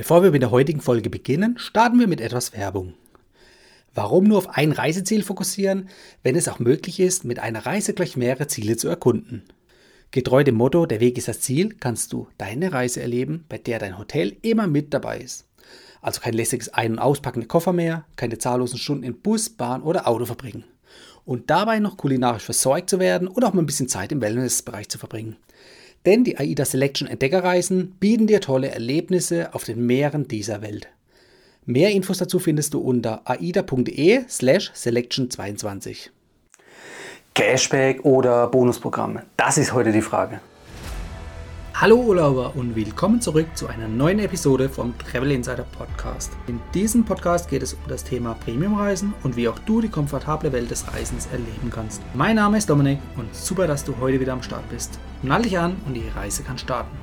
Bevor wir mit der heutigen Folge beginnen, starten wir mit etwas Werbung. Warum nur auf ein Reiseziel fokussieren, wenn es auch möglich ist, mit einer Reise gleich mehrere Ziele zu erkunden? Getreu dem Motto, der Weg ist das Ziel, kannst du deine Reise erleben, bei der dein Hotel immer mit dabei ist. Also kein lässiges Ein- und Auspacken der Koffer mehr, keine zahllosen Stunden in Bus, Bahn oder Auto verbringen. Und dabei noch kulinarisch versorgt zu werden und auch mal ein bisschen Zeit im Wellnessbereich zu verbringen. Denn die AIDA Selection Entdeckerreisen bieten dir tolle Erlebnisse auf den Meeren dieser Welt. Mehr Infos dazu findest du unter aida.de slash selection22. Cashback oder Bonusprogramme? Das ist heute die Frage. Hallo Urlauber und willkommen zurück zu einer neuen Episode vom Travel Insider Podcast. In diesem Podcast geht es um das Thema Premiumreisen und wie auch du die komfortable Welt des Reisens erleben kannst. Mein Name ist Dominik und super, dass du heute wieder am Start bist. Nall dich an und die Reise kann starten.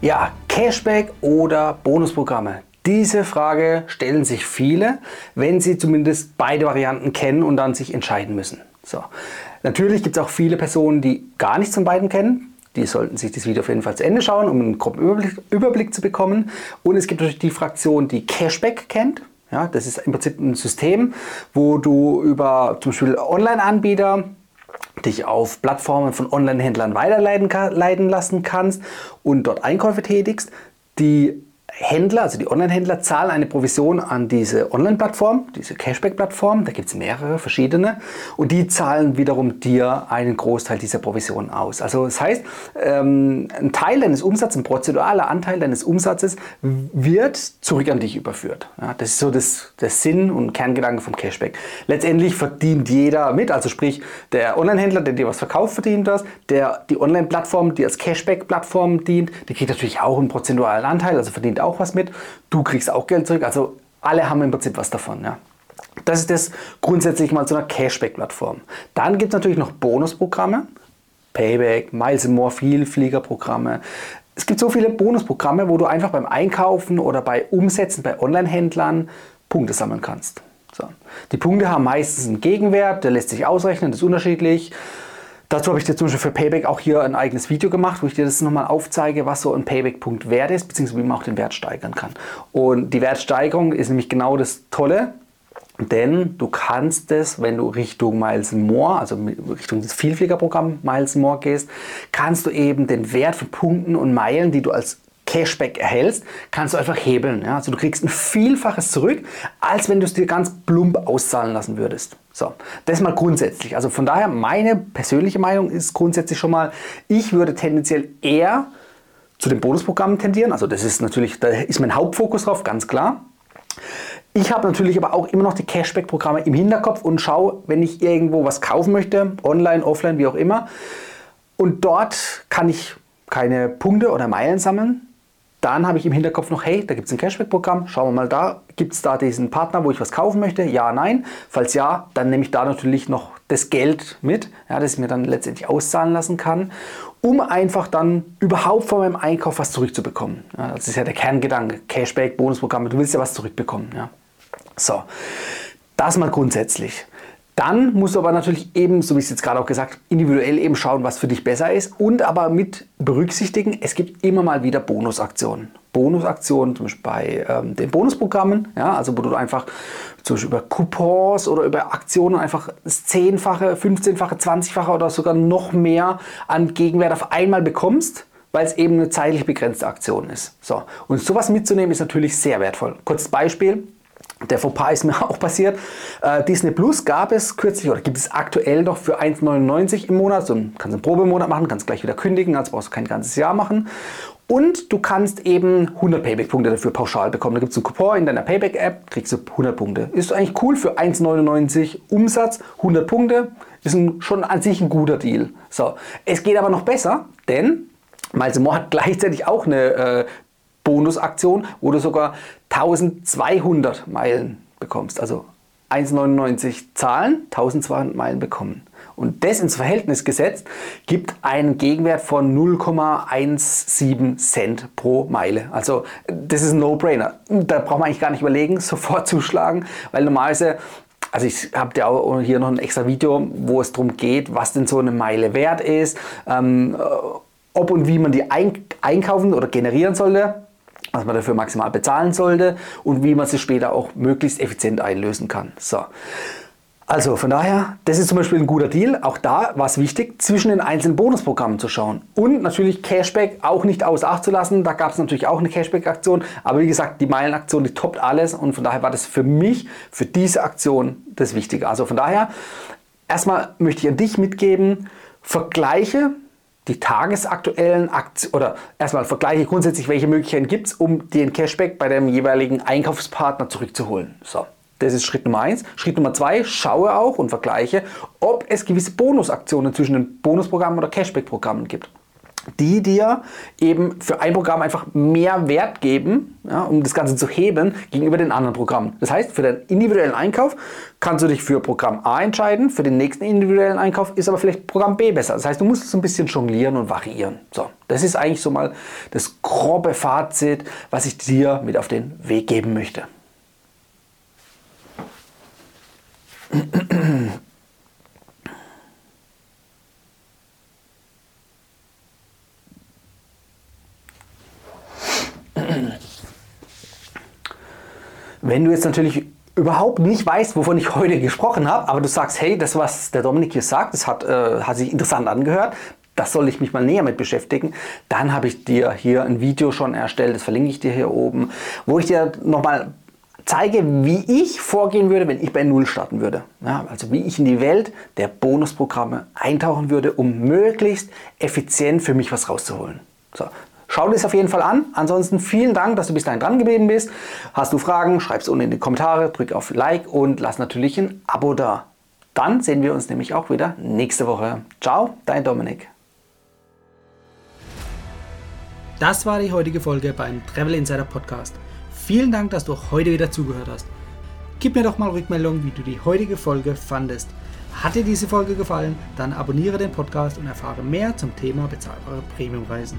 Ja, Cashback oder Bonusprogramme? Diese Frage stellen sich viele, wenn sie zumindest beide Varianten kennen und dann sich entscheiden müssen. So. Natürlich gibt es auch viele Personen, die gar nichts von beiden kennen. Die sollten sich das Video auf jeden Fall zu Ende schauen, um einen groben Überblick, Überblick zu bekommen. Und es gibt natürlich die Fraktion, die Cashback kennt. Ja, das ist im Prinzip ein System, wo du über zum Beispiel Online-Anbieter dich auf Plattformen von Online-Händlern weiterleiten lassen kannst und dort Einkäufe tätigst, die Händler, also die Online-Händler, zahlen eine Provision an diese Online-Plattform, diese Cashback-Plattform. Da gibt es mehrere verschiedene. Und die zahlen wiederum dir einen Großteil dieser Provision aus. Also das heißt, ähm, ein Teil deines Umsatzes, ein prozeduraler Anteil deines Umsatzes wird zurück an dich überführt. Das ist so das, der Sinn und Kerngedanke vom Cashback. Letztendlich verdient jeder mit. Also sprich, der Online-Händler, der dir was verkauft, verdient das. Der, die Online-Plattform, die als Cashback-Plattform dient, die kriegt natürlich auch einen prozentualen Anteil, also verdient auch was mit, du kriegst auch Geld zurück, also alle haben im Prinzip was davon. Ja. Das ist das grundsätzlich mal zu einer Cashback-Plattform. Dann gibt es natürlich noch Bonusprogramme, Payback, Miles More, Vielfliegerprogramme. Es gibt so viele Bonusprogramme, wo du einfach beim Einkaufen oder bei Umsätzen bei Online-Händlern Punkte sammeln kannst. So. Die Punkte haben meistens einen Gegenwert, der lässt sich ausrechnen, das ist unterschiedlich. Dazu habe ich dir zum Beispiel für Payback auch hier ein eigenes Video gemacht, wo ich dir das nochmal aufzeige, was so ein Payback-Punkt wert ist, beziehungsweise wie man auch den Wert steigern kann. Und die Wertsteigerung ist nämlich genau das Tolle, denn du kannst es, wenn du Richtung Miles More, also Richtung das Vielfliegerprogramm Miles More gehst, kannst du eben den Wert von Punkten und Meilen, die du als Cashback erhältst, kannst du einfach hebeln. Ja? Also du kriegst ein Vielfaches zurück, als wenn du es dir ganz plump auszahlen lassen würdest. So, das mal grundsätzlich. Also von daher, meine persönliche Meinung ist grundsätzlich schon mal, ich würde tendenziell eher zu den Bonusprogrammen tendieren. Also das ist natürlich, da ist mein Hauptfokus drauf, ganz klar. Ich habe natürlich aber auch immer noch die Cashback-Programme im Hinterkopf und schaue, wenn ich irgendwo was kaufen möchte, online, offline, wie auch immer. Und dort kann ich keine Punkte oder Meilen sammeln, dann habe ich im Hinterkopf noch, hey, da gibt es ein Cashback-Programm, schauen wir mal da, gibt es da diesen Partner, wo ich was kaufen möchte? Ja, nein. Falls ja, dann nehme ich da natürlich noch das Geld mit, ja, das ich mir dann letztendlich auszahlen lassen kann, um einfach dann überhaupt von meinem Einkauf was zurückzubekommen. Ja, das ist ja der Kerngedanke, Cashback, Bonusprogramme, du willst ja was zurückbekommen. Ja. So, das mal grundsätzlich. Dann musst du aber natürlich eben, so wie ich es jetzt gerade auch gesagt individuell eben schauen, was für dich besser ist und aber mit berücksichtigen, es gibt immer mal wieder Bonusaktionen. Bonusaktionen, zum Beispiel bei ähm, den Bonusprogrammen, ja, also wo du einfach zum Beispiel über Coupons oder über Aktionen einfach das Zehnfache, 15-fache, 20-fache oder sogar noch mehr an Gegenwert auf einmal bekommst weil es eben eine zeitlich begrenzte Aktion ist. So. Und sowas mitzunehmen ist natürlich sehr wertvoll. Kurzes Beispiel. Der Fauxpas ist mir auch passiert. Äh, Disney Plus gab es kürzlich oder gibt es aktuell noch für 1,99 im Monat. So kannst einen Probemonat machen, kannst gleich wieder kündigen, also brauchst du kein ganzes Jahr machen. Und du kannst eben 100 Payback-Punkte dafür pauschal bekommen. Da gibt es einen Coupon in deiner Payback-App, kriegst du 100 Punkte. Ist eigentlich cool für 1,99 Umsatz, 100 Punkte. Ist ein, schon an sich ein guter Deal. So, es geht aber noch besser, denn Miles More hat gleichzeitig auch eine äh, Bonusaktion, wo du sogar 1200 Meilen bekommst. Also 1,99 zahlen, 1200 Meilen bekommen. Und das ins Verhältnis gesetzt, gibt einen Gegenwert von 0,17 Cent pro Meile. Also das ist ein No-Brainer. Da braucht man eigentlich gar nicht überlegen, sofort zuschlagen, weil normalerweise also ich habe ja auch hier noch ein extra Video, wo es darum geht, was denn so eine Meile wert ist, ähm, ob und wie man die einkaufen oder generieren sollte. Was man dafür maximal bezahlen sollte und wie man sie später auch möglichst effizient einlösen kann. So. Also von daher, das ist zum Beispiel ein guter Deal. Auch da war es wichtig, zwischen den einzelnen Bonusprogrammen zu schauen. Und natürlich Cashback auch nicht außer Acht zu lassen. Da gab es natürlich auch eine Cashback-Aktion. Aber wie gesagt, die Meilenaktion, die toppt alles. Und von daher war das für mich, für diese Aktion das Wichtige. Also von daher, erstmal möchte ich an dich mitgeben, vergleiche die tagesaktuellen Aktien oder erstmal vergleiche grundsätzlich, welche Möglichkeiten gibt es, um den Cashback bei dem jeweiligen Einkaufspartner zurückzuholen. So. Das ist Schritt Nummer eins. Schritt Nummer zwei, schaue auch und vergleiche, ob es gewisse Bonusaktionen zwischen den Bonusprogrammen oder Cashback-Programmen gibt die dir eben für ein Programm einfach mehr Wert geben, ja, um das Ganze zu heben gegenüber den anderen Programmen. Das heißt, für deinen individuellen Einkauf kannst du dich für Programm A entscheiden, für den nächsten individuellen Einkauf ist aber vielleicht Programm B besser. Das heißt, du musst so ein bisschen jonglieren und variieren. So, das ist eigentlich so mal das grobe Fazit, was ich dir mit auf den Weg geben möchte. Wenn du jetzt natürlich überhaupt nicht weißt, wovon ich heute gesprochen habe, aber du sagst, hey, das, was der Dominik hier sagt, das hat, äh, hat sich interessant angehört, das soll ich mich mal näher mit beschäftigen, dann habe ich dir hier ein Video schon erstellt, das verlinke ich dir hier oben, wo ich dir nochmal zeige, wie ich vorgehen würde, wenn ich bei Null starten würde. Ja, also wie ich in die Welt der Bonusprogramme eintauchen würde, um möglichst effizient für mich was rauszuholen. So, Schau dir es auf jeden Fall an. Ansonsten vielen Dank, dass du bis dahin dran geblieben bist. Hast du Fragen, schreib es unten in die Kommentare, drück auf Like und lass natürlich ein Abo da. Dann sehen wir uns nämlich auch wieder nächste Woche. Ciao, dein Dominik. Das war die heutige Folge beim Travel Insider Podcast. Vielen Dank, dass du heute wieder zugehört hast. Gib mir doch mal Rückmeldung, wie du die heutige Folge fandest. Hat dir diese Folge gefallen, dann abonniere den Podcast und erfahre mehr zum Thema bezahlbare Premiumreisen.